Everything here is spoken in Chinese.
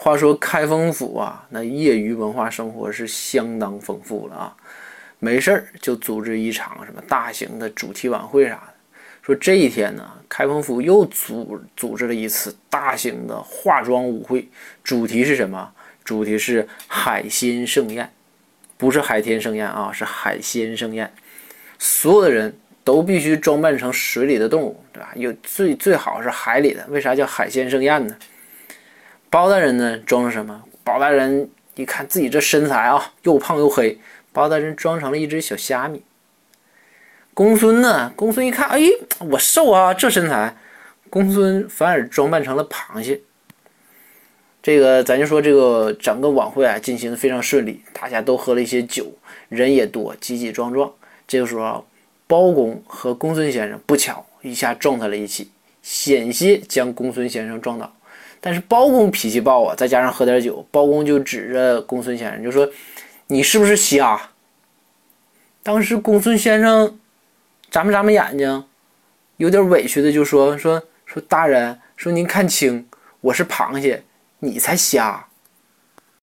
话说开封府啊，那业余文化生活是相当丰富了啊。没事儿就组织一场什么大型的主题晚会啥的。说这一天呢，开封府又组组织了一次大型的化妆舞会，主题是什么？主题是海鲜盛宴，不是海天盛宴啊，是海鲜盛宴。所有的人都必须装扮成水里的动物，对吧？有最最好是海里的。为啥叫海鲜盛宴呢？包大人呢，装成什么？包大人一看自己这身材啊，又胖又黑。包大人装成了一只小虾米，公孙呢？公孙一看，哎，我瘦啊，这身材。公孙反而装扮成了螃蟹。这个咱就说，这个整个晚会啊进行的非常顺利，大家都喝了一些酒，人也多，挤挤撞撞。这个时候，包公和公孙先生不巧一下撞在了一起，险些将公孙先生撞倒。但是包公脾气暴啊，再加上喝点酒，包公就指着公孙先生就说。你是不是瞎？当时公孙先生眨巴眨巴眼睛，有点委屈的就说：“说说大人，说您看清，我是螃蟹，你才瞎。”